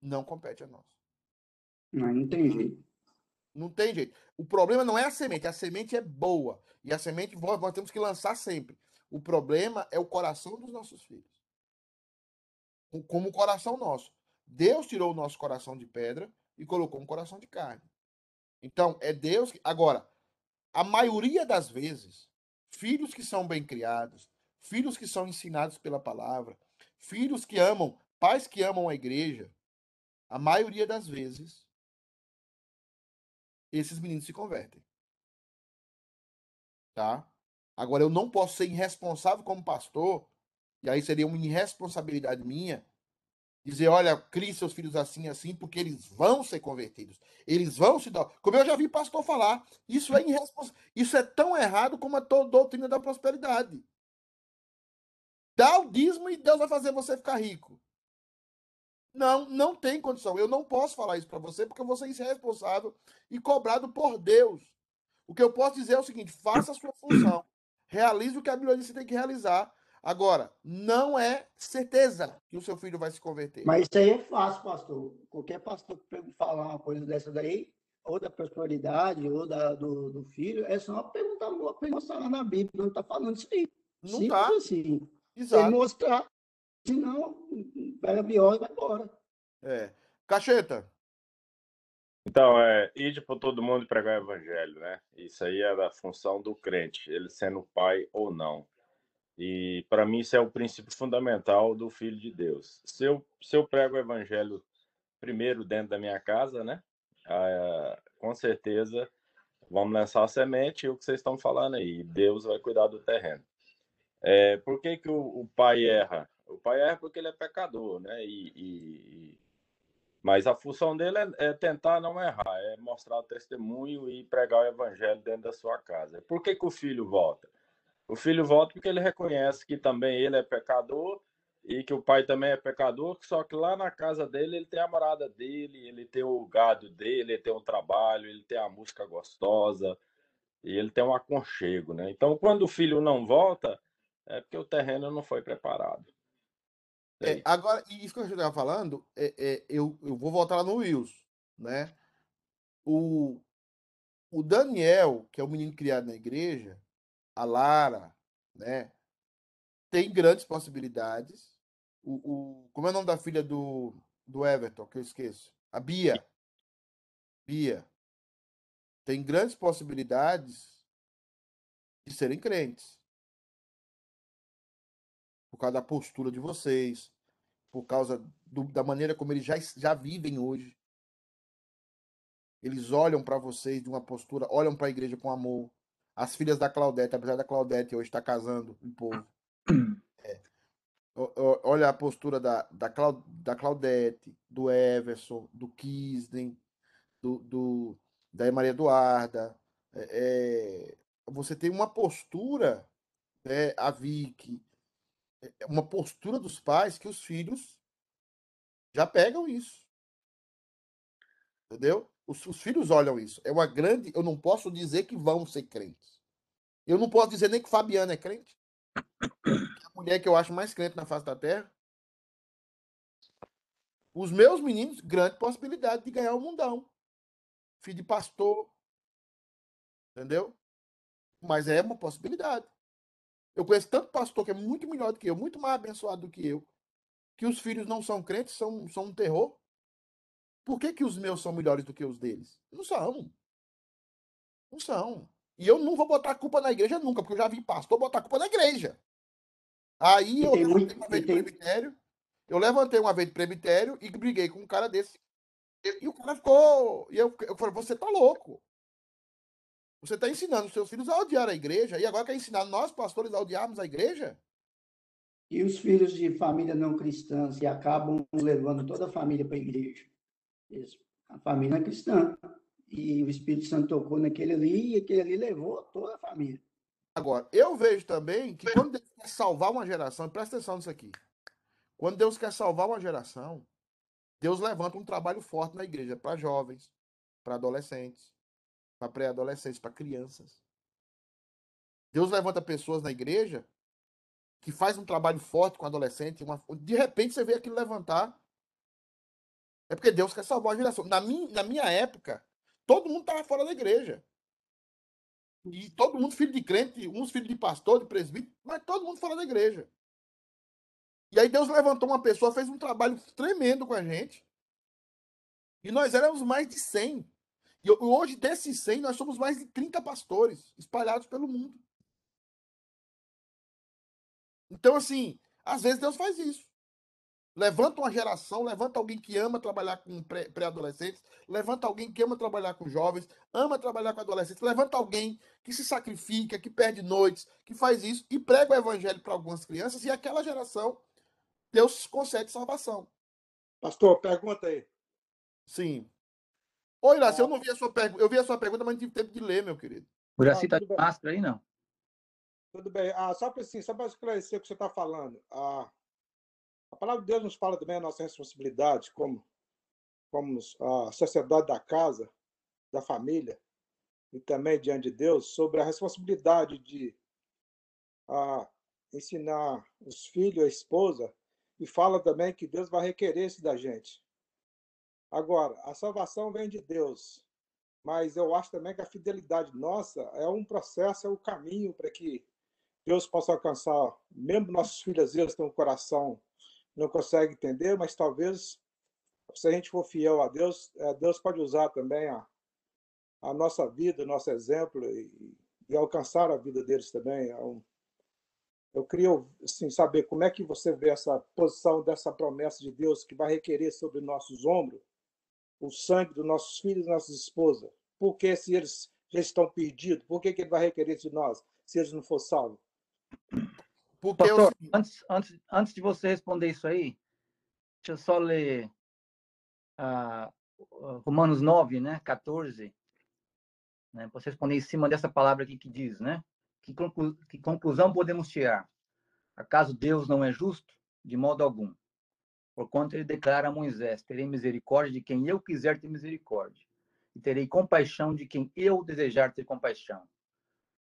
Não compete a nós. Não, não tem jeito. Não tem jeito. O problema não é a semente. A semente é boa. E a semente nós, nós temos que lançar sempre. O problema é o coração dos nossos filhos. Como o coração nosso. Deus tirou o nosso coração de pedra e colocou um coração de carne. Então, é Deus que. Agora, a maioria das vezes, filhos que são bem criados, filhos que são ensinados pela palavra, filhos que amam, pais que amam a igreja, a maioria das vezes, esses meninos se convertem. Tá? Agora, eu não posso ser irresponsável como pastor, e aí seria uma irresponsabilidade minha, dizer, olha, crie seus filhos assim, assim, porque eles vão ser convertidos. Eles vão se dar. Como eu já vi pastor falar, isso é irresponsável. Isso é tão errado como a doutrina da prosperidade. Dá o dízimo e Deus vai fazer você ficar rico. Não, não tem condição. Eu não posso falar isso para você porque eu vou ser irresponsável e cobrado por Deus. O que eu posso dizer é o seguinte: faça a sua função. Realize o que a Bíblia diz que você tem que realizar. Agora, não é certeza que o seu filho vai se converter. Mas isso aí é fácil, pastor. Qualquer pastor que falar uma coisa dessa daí, ou da prosperidade, ou da, do, do filho, é só perguntar, mostrar lá na Bíblia, não está falando isso aí. Não Simples tá. assim. Exato. mostrar, senão, pega a bióloga e vai embora. É. Cacheta. Então, é, ide para todo mundo e pregar o evangelho, né? Isso aí é da função do crente, ele sendo pai ou não. E para mim isso é o princípio fundamental do filho de Deus. Se eu, se eu prego o evangelho primeiro dentro da minha casa, né? Ah, com certeza vamos lançar a semente e o que vocês estão falando aí, Deus vai cuidar do terreno. É, por que, que o, o, pai erra? O pai erra porque ele é pecador, né? E, e... Mas a função dele é, é, tentar não errar, é mostrar o testemunho e pregar o evangelho dentro da sua casa. Por que, que o filho volta? O filho volta porque ele reconhece que também ele é pecador e que o pai também é pecador, só que lá na casa dele ele tem a morada dele, ele tem o gado dele, ele tem o trabalho, ele tem a música gostosa e ele tem um aconchego, né? Então, quando o filho não volta, é porque o terreno não foi preparado. É, agora, isso que eu estava falando, é, é, eu, eu vou voltar lá no Wilson, né? O, o Daniel, que é o menino criado na igreja, a Lara, né? Tem grandes possibilidades o, o, como é o nome da filha do, do Everton, que eu esqueço? A Bia. Bia. Tem grandes possibilidades de serem crentes. Por causa da postura de vocês, por causa do, da maneira como eles já, já vivem hoje. Eles olham para vocês de uma postura, olham para a igreja com amor. As filhas da Claudete, apesar da Claudete hoje estar tá casando um povo, Olha a postura da, da, Clau, da Claudete, do Everson, do Kisden, do, do, da Maria Eduarda. É, é, você tem uma postura, né, a Vicky, é, uma postura dos pais que os filhos já pegam isso. Entendeu? Os, os, filhos olham isso. É uma grande. Eu não posso dizer que vão ser crentes. Eu não posso dizer nem que Fabiana é crente mulher que eu acho mais crente na face da terra. Os meus meninos, grande possibilidade de ganhar o mundão. Filho de pastor. Entendeu? Mas é uma possibilidade. Eu conheço tanto pastor que é muito melhor do que eu, muito mais abençoado do que eu, que os filhos não são crentes, são, são um terror. Por que, que os meus são melhores do que os deles? Não são. Não são. E eu não vou botar culpa na igreja nunca, porque eu já vi pastor botar culpa na igreja. Aí eu levantei uma vez de presbitério, eu levantei uma vez de presbitério e briguei com um cara desse. E, e o cara ficou. E eu, eu falei, você tá louco. Você está ensinando seus filhos a odiar a igreja e agora quer ensinar nós, pastores, a odiarmos a igreja? E os filhos de família não cristãs que acabam levando toda a família para a igreja. Isso. A família é cristã. E o Espírito Santo tocou naquele ali e aquele ali levou toda a família. Agora, eu vejo também que quando Deus quer salvar uma geração, presta atenção nisso aqui. Quando Deus quer salvar uma geração, Deus levanta um trabalho forte na igreja para jovens, para adolescentes, para pré-adolescentes, para crianças. Deus levanta pessoas na igreja que faz um trabalho forte com adolescente, uma... de repente você vê aquilo levantar. É porque Deus quer salvar uma geração. Na minha, na minha época, todo mundo estava fora da igreja. E todo mundo filho de crente, uns filhos de pastor, de presbítero, mas todo mundo fora da igreja. E aí Deus levantou uma pessoa, fez um trabalho tremendo com a gente. E nós éramos mais de 100. E hoje, desses 100, nós somos mais de 30 pastores espalhados pelo mundo. Então, assim, às vezes Deus faz isso. Levanta uma geração, levanta alguém que ama trabalhar com pré-adolescentes, levanta alguém que ama trabalhar com jovens, ama trabalhar com adolescentes, levanta alguém que se sacrifica, que perde noites, que faz isso e prega o evangelho para algumas crianças e aquela geração Deus concede salvação. Pastor, pergunta aí. Sim. Oi, Iraci, ah. eu não vi a sua pergunta. Eu vi a sua pergunta, mas não tive tempo de ler, meu querido. O Iraci ah, tá de máscara aí, não? Tudo bem. Ah, só para assim, só para esclarecer o que você está falando. Ah, a palavra de Deus nos fala também a nossa responsabilidade como, como a sociedade da casa, da família e também diante de Deus sobre a responsabilidade de a, ensinar os filhos, a esposa, e fala também que Deus vai requerer isso da gente. Agora, a salvação vem de Deus, mas eu acho também que a fidelidade nossa é um processo, é o um caminho para que Deus possa alcançar, mesmo nossos filhos, eles têm um coração não consegue entender, mas talvez, se a gente for fiel a Deus, é, Deus pode usar também a, a nossa vida, nosso exemplo e, e alcançar a vida deles também. É eu queria assim, saber como é que você vê essa posição dessa promessa de Deus que vai requerer sobre nossos ombros o sangue dos nossos filhos e nossas esposas? Por que se eles já estão perdidos? Por que, que ele vai requerer de nós se eles não forem salvos? Porque é Pastor, seguinte, antes, antes, antes de você responder isso aí, deixa eu só ler ah, Romanos 9, né, 14, né, você responder em cima dessa palavra aqui que diz, né? Que, conclu, que conclusão podemos tirar? Acaso Deus não é justo? De modo algum. Porquanto ele declara a Moisés: Terei misericórdia de quem eu quiser ter misericórdia, e terei compaixão de quem eu desejar ter compaixão.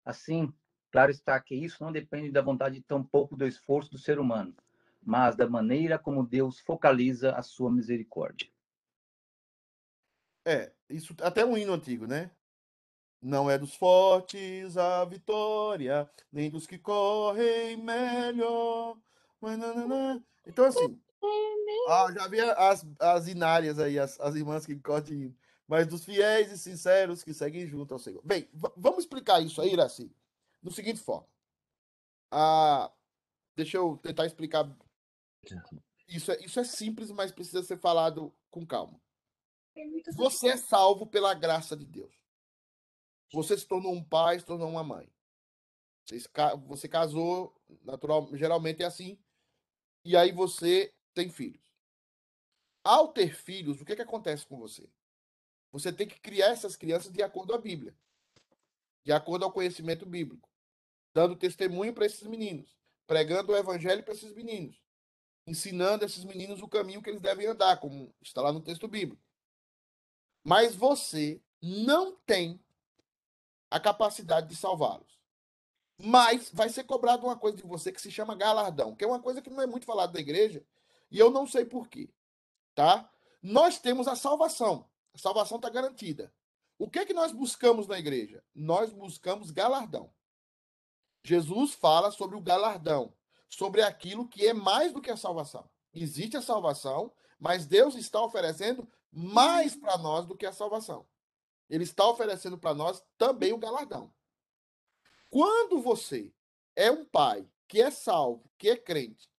Assim, claro está que isso não depende da vontade tampouco do esforço do ser humano, mas da maneira como Deus focaliza a sua misericórdia. é, isso até um hino antigo, né? Não é dos fortes a vitória, nem dos que correm melhor. Então, assim, ah, já vi as, as inárias aí, as, as irmãs que cortem. Mas dos fiéis e sinceros que seguem junto ao Senhor. Bem, va- vamos explicar isso aí, Iraci, no seguinte forma. Ah, deixa eu tentar explicar. Isso é, isso é simples, mas precisa ser falado com calma. Você é salvo pela graça de Deus. Você se tornou um pai, se tornou uma mãe. Você, você casou, natural, geralmente é assim. E aí você tem filhos. Ao ter filhos, o que, que acontece com você? Você tem que criar essas crianças de acordo com a Bíblia, de acordo ao conhecimento bíblico, dando testemunho para esses meninos, pregando o evangelho para esses meninos, ensinando esses meninos o caminho que eles devem andar, como está lá no texto bíblico. Mas você não tem a capacidade de salvá-los. Mas vai ser cobrado uma coisa de você que se chama galardão, que é uma coisa que não é muito falada da igreja, e eu não sei porquê, tá? Nós temos a salvação. A salvação está garantida. O que é que nós buscamos na igreja? Nós buscamos galardão. Jesus fala sobre o galardão, sobre aquilo que é mais do que a salvação. Existe a salvação, mas Deus está oferecendo mais para nós do que a salvação. Ele está oferecendo para nós também o galardão. Quando você é um pai que é salvo, que é crente,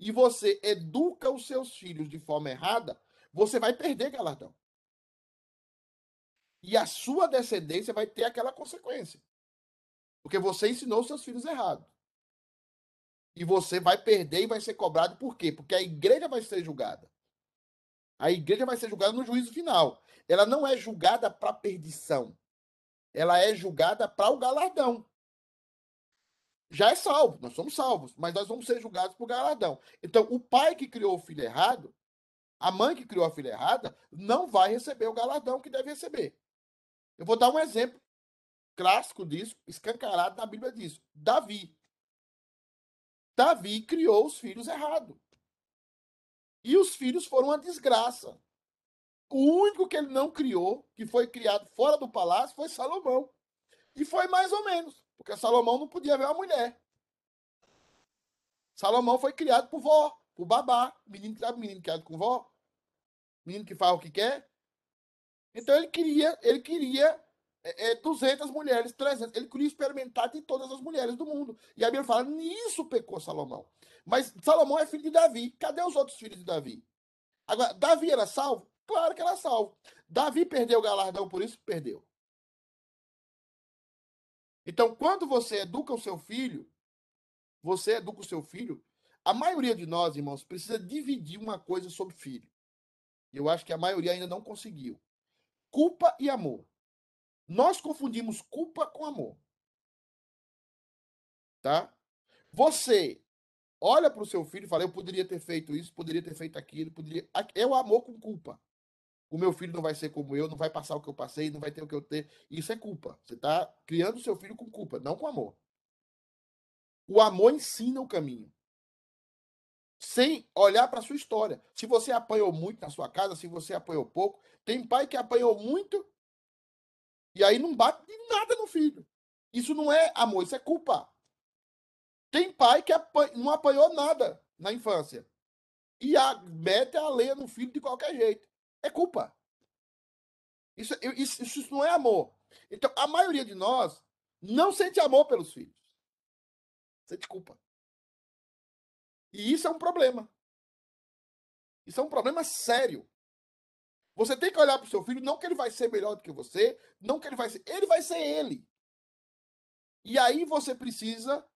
e você educa os seus filhos de forma errada, você vai perder galardão. E a sua descendência vai ter aquela consequência. Porque você ensinou seus filhos errado. E você vai perder e vai ser cobrado por quê? Porque a igreja vai ser julgada. A igreja vai ser julgada no juízo final. Ela não é julgada para perdição. Ela é julgada para o galardão. Já é salvo, nós somos salvos, mas nós vamos ser julgados por galardão. Então, o pai que criou o filho errado, a mãe que criou a filha errada, não vai receber o galardão que deve receber. Eu vou dar um exemplo clássico disso, escancarado na Bíblia disso. Davi. Davi criou os filhos errados. E os filhos foram uma desgraça. O único que ele não criou, que foi criado fora do palácio, foi Salomão. E foi mais ou menos, porque Salomão não podia ver uma mulher. Salomão foi criado por vó, por babá. Menino, sabe menino criado com vó? Menino que faz o que quer. Então ele queria, ele queria é, é, 200 mulheres, 300. Ele queria experimentar de todas as mulheres do mundo. E a Bíblia fala, nisso pecou Salomão. Mas Salomão é filho de Davi. Cadê os outros filhos de Davi? Agora, Davi era salvo? Claro que era salvo. Davi perdeu o galardão, por isso perdeu. Então, quando você educa o seu filho, você educa o seu filho, a maioria de nós, irmãos, precisa dividir uma coisa sobre filho. Eu acho que a maioria ainda não conseguiu. Culpa e amor. Nós confundimos culpa com amor. Tá? Você olha para o seu filho e fala: Eu poderia ter feito isso, poderia ter feito aquilo, poderia. É o amor com culpa. O meu filho não vai ser como eu, não vai passar o que eu passei, não vai ter o que eu ter. Isso é culpa. Você está criando seu filho com culpa, não com amor. O amor ensina o caminho. Sem olhar para sua história. Se você apanhou muito na sua casa, se você apanhou pouco, tem pai que apanhou muito e aí não bate nada no filho. Isso não é amor, isso é culpa. Tem pai que não apanhou nada na infância e a, mete a lenha no filho de qualquer jeito. É culpa. Isso, isso, isso não é amor. Então, a maioria de nós não sente amor pelos filhos. Sente culpa. E isso é um problema. Isso é um problema sério. Você tem que olhar para o seu filho, não que ele vai ser melhor do que você, não que ele vai ser. Ele vai ser ele. E aí você precisa,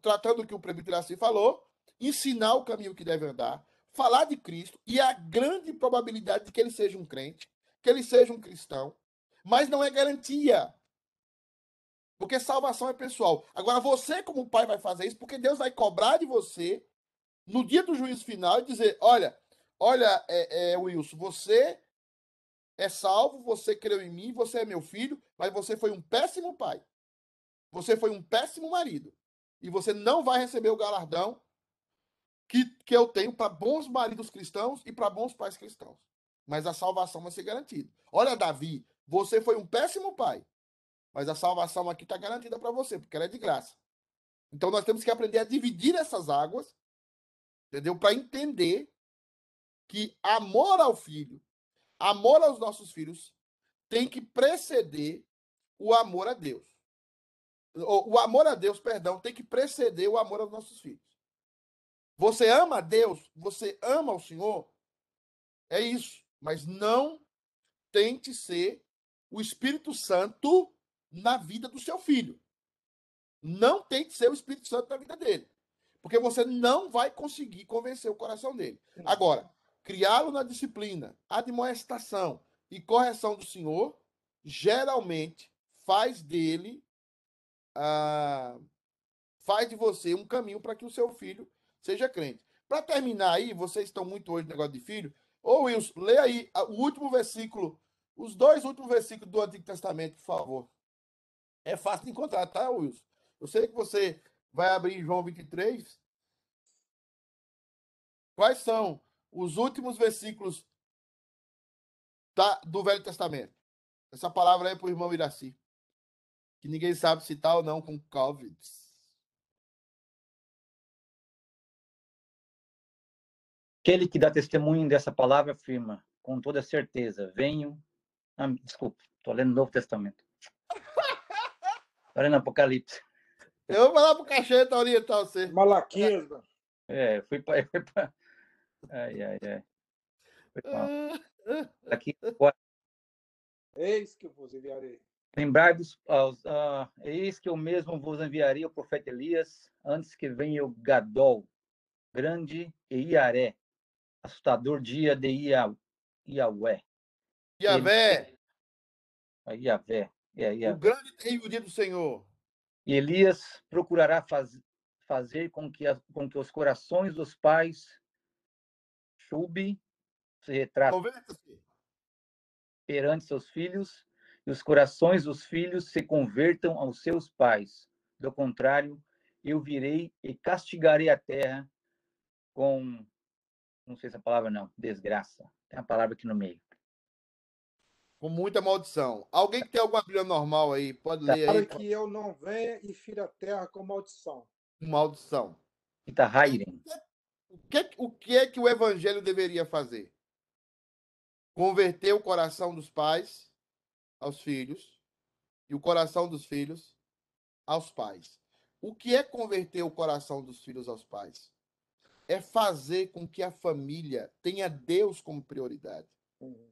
tratando o que o presbítero assim falou, ensinar o caminho que deve andar, falar de Cristo, e a grande probabilidade de que ele seja um crente, que ele seja um cristão, mas não é garantia. Porque salvação é pessoal. Agora, você, como pai, vai fazer isso porque Deus vai cobrar de você no dia do juízo final e dizer: olha, olha, é, é, Wilson, você é salvo, você creu em mim, você é meu filho, mas você foi um péssimo pai. Você foi um péssimo marido. E você não vai receber o galardão que, que eu tenho para bons maridos cristãos e para bons pais cristãos. Mas a salvação vai ser garantida. Olha, Davi, você foi um péssimo pai. Mas a salvação aqui está garantida para você, porque ela é de graça. Então nós temos que aprender a dividir essas águas, entendeu? Para entender que amor ao filho, amor aos nossos filhos, tem que preceder o amor a Deus. O, o amor a Deus, perdão, tem que preceder o amor aos nossos filhos. Você ama a Deus, você ama o Senhor, é isso. Mas não tente ser o Espírito Santo na vida do seu filho. Não tente ser o Espírito Santo na vida dele. Porque você não vai conseguir convencer o coração dele. Agora, criá-lo na disciplina, admoestação e correção do Senhor, geralmente faz dele, ah, faz de você um caminho para que o seu filho seja crente. Para terminar aí, vocês estão muito hoje no negócio de filho. Ô Wilson, lê aí o último versículo, os dois últimos versículos do Antigo Testamento, por favor. É fácil de encontrar, tá, Wilson? Eu sei que você vai abrir João 23. Quais são os últimos versículos da, do Velho Testamento? Essa palavra é para o irmão Iraci. Que ninguém sabe se tá ou não com Covid. Aquele que dá testemunho dessa palavra afirma, com toda certeza, venho. Ah, desculpe, estou lendo o Novo Testamento. Estou lendo Apocalipse. Eu vou falar para o cacheta orientar você. Malaquias. É, fui para. Pra... Ai, ai, ai. Foi pra... Aqui, Eis que eu vos enviarei. Lembrai-vos, uh, eis que eu mesmo vos enviarei o profeta Elias, antes que venha o Gadol, grande e Iaré, assustador dia de Ia, Iavé. Iavé. Ele... Iavé. É, Iavé. O grande terrível dia do Senhor. Elias procurará faz, fazer com que, a, com que os corações dos pais chube, se retratem perante seus filhos e os corações dos filhos se convertam aos seus pais. Do contrário, eu virei e castigarei a terra com não sei se a palavra não, desgraça. Tem a palavra aqui no meio. Com muita maldição. Alguém que tem alguma Bíblia normal aí, pode ler Para aí. que eu não venha e fira a terra com maldição. Maldição. Itahairen. O que, o que é que o evangelho deveria fazer? Converter o coração dos pais aos filhos e o coração dos filhos aos pais. O que é converter o coração dos filhos aos pais? É fazer com que a família tenha Deus como prioridade. Uhum.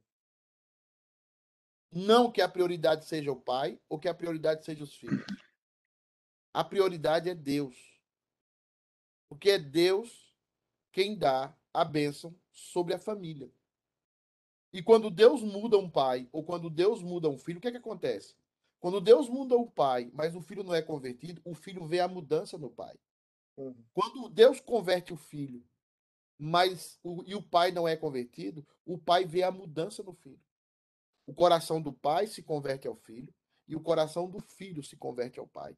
Não que a prioridade seja o pai ou que a prioridade seja os filhos. A prioridade é Deus. Porque é Deus quem dá a bênção sobre a família. E quando Deus muda um pai ou quando Deus muda um filho, o que é que acontece? Quando Deus muda o pai, mas o filho não é convertido, o filho vê a mudança no pai. Uhum. Quando Deus converte o filho, mas o, e o pai não é convertido, o pai vê a mudança no filho. O coração do pai se converte ao filho e o coração do filho se converte ao pai.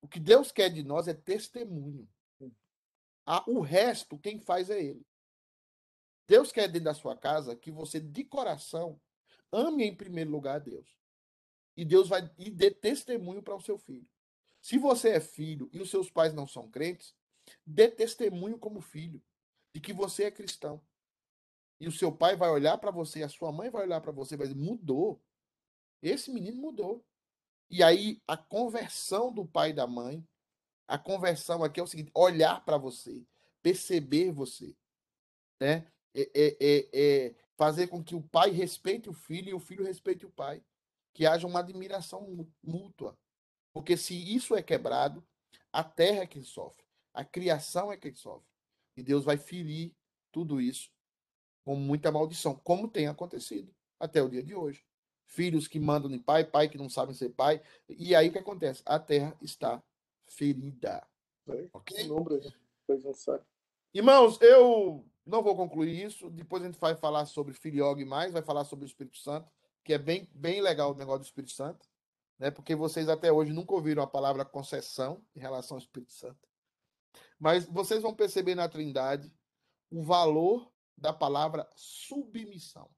O que Deus quer de nós é testemunho. Ah, o resto, quem faz é Ele. Deus quer dentro da sua casa que você, de coração, ame em primeiro lugar a Deus. E Deus vai e dê testemunho para o seu filho. Se você é filho e os seus pais não são crentes, dê testemunho como filho de que você é cristão. E o seu pai vai olhar para você, a sua mãe vai olhar para você vai dizer: mudou. Esse menino mudou. E aí a conversão do pai e da mãe, a conversão aqui é o seguinte: olhar para você, perceber você, né? É, é, é, é, fazer com que o pai respeite o filho e o filho respeite o pai. Que haja uma admiração mú- mútua. Porque se isso é quebrado, a terra é quem sofre, a criação é quem sofre. E Deus vai ferir tudo isso com muita maldição, como tem acontecido até o dia de hoje. Filhos que mandam em pai, pai que não sabem ser pai. E aí o que acontece? A terra está ferida. Ok? Número sabe. Irmãos, eu não vou concluir isso. Depois a gente vai falar sobre Filiogue mais, vai falar sobre o Espírito Santo, que é bem, bem legal o negócio do Espírito Santo, né? Porque vocês até hoje nunca ouviram a palavra concessão em relação ao Espírito Santo. Mas vocês vão perceber na Trindade o valor da palavra submissão.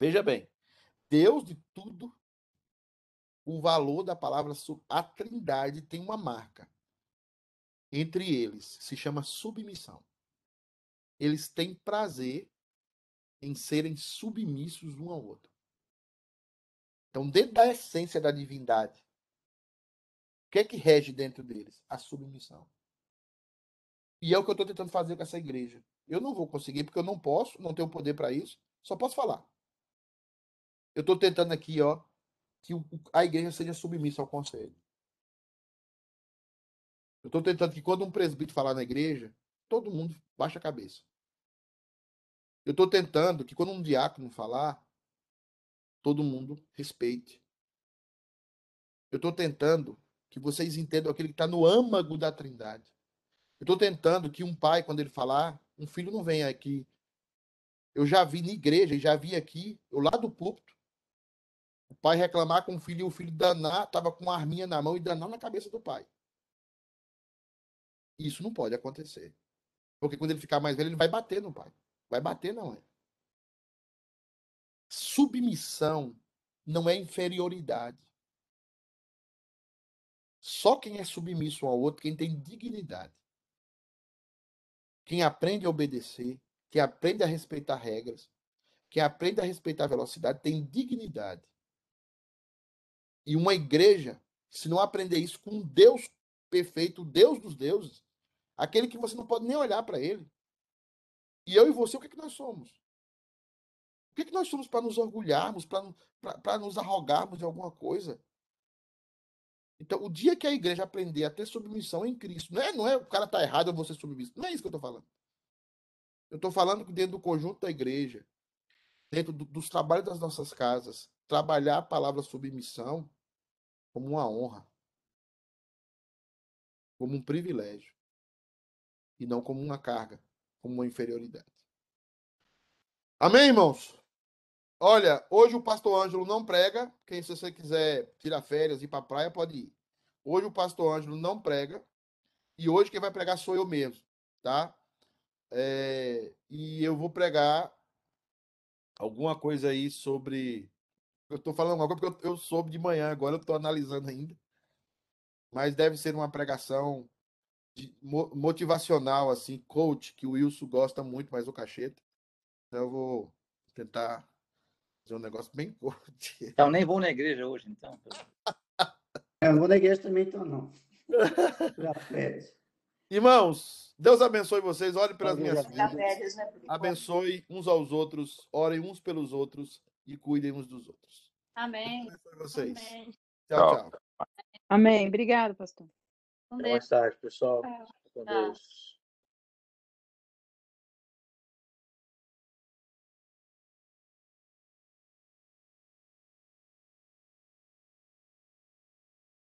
Veja bem, Deus de tudo, o valor da palavra a Trindade tem uma marca entre eles se chama submissão. Eles têm prazer em serem submissos um ao outro. Então, dentro da essência da divindade, o que é que rege dentro deles? A submissão. E é o que eu estou tentando fazer com essa igreja. Eu não vou conseguir, porque eu não posso, não tenho poder para isso, só posso falar. Eu estou tentando aqui, ó, que a igreja seja submissa ao conselho. Eu estou tentando que quando um presbítero falar na igreja, todo mundo baixa a cabeça. Eu estou tentando que quando um diácono falar, todo mundo respeite. Eu estou tentando que vocês entendam aquele que está no âmago da trindade. Eu estou tentando que um pai, quando ele falar, um filho não venha aqui. Eu já vi na igreja, e já vi aqui, eu lá do púlpito, o pai reclamar com o filho e o filho danar, estava com uma arminha na mão e danar na cabeça do pai. Isso não pode acontecer. Porque quando ele ficar mais velho, ele vai bater no pai. Vai bater na mãe. Submissão não é inferioridade. Só quem é submisso ao outro, quem tem dignidade. Quem aprende a obedecer, quem aprende a respeitar regras, quem aprende a respeitar a velocidade, tem dignidade. E uma igreja, se não aprender isso com um Deus perfeito, Deus dos deuses, aquele que você não pode nem olhar para ele. E eu e você, o que, é que nós somos? O que, é que nós somos para nos orgulharmos, para nos arrogarmos de alguma coisa? Então, o dia que a igreja aprender a ter submissão em Cristo, não é, não é o cara tá errado, eu vou ser submisso. Não é isso que eu estou falando. Eu estou falando que dentro do conjunto da igreja, dentro do, dos trabalhos das nossas casas, trabalhar a palavra submissão como uma honra, como um privilégio, e não como uma carga, como uma inferioridade. Amém, irmãos? Olha, hoje o pastor Ângelo não prega. Quem, se você quiser tirar férias e ir para praia, pode ir. Hoje o pastor Ângelo não prega. E hoje quem vai pregar sou eu mesmo, tá? É, e eu vou pregar alguma coisa aí sobre. Eu estou falando coisa porque eu, eu soube de manhã, agora eu estou analisando ainda. Mas deve ser uma pregação de, mo- motivacional, assim, coach, que o Wilson gosta muito, mas o cacheta. Então eu vou tentar fazer um negócio bem coach. Então, nem vou na igreja hoje, então. Eu não vou na igreja também, então, não. Já férias. Irmãos, Deus abençoe vocês, orem pelas minhas férias, né, enquanto. Abençoe uns aos outros, orem uns pelos outros e cuidem uns dos outros. Amém. Abençoe vocês. Amém. Tchau, tchau. Amém. Obrigado, pastor. Um mais tarde, pessoal. Tchau. Com Tchau. Deus.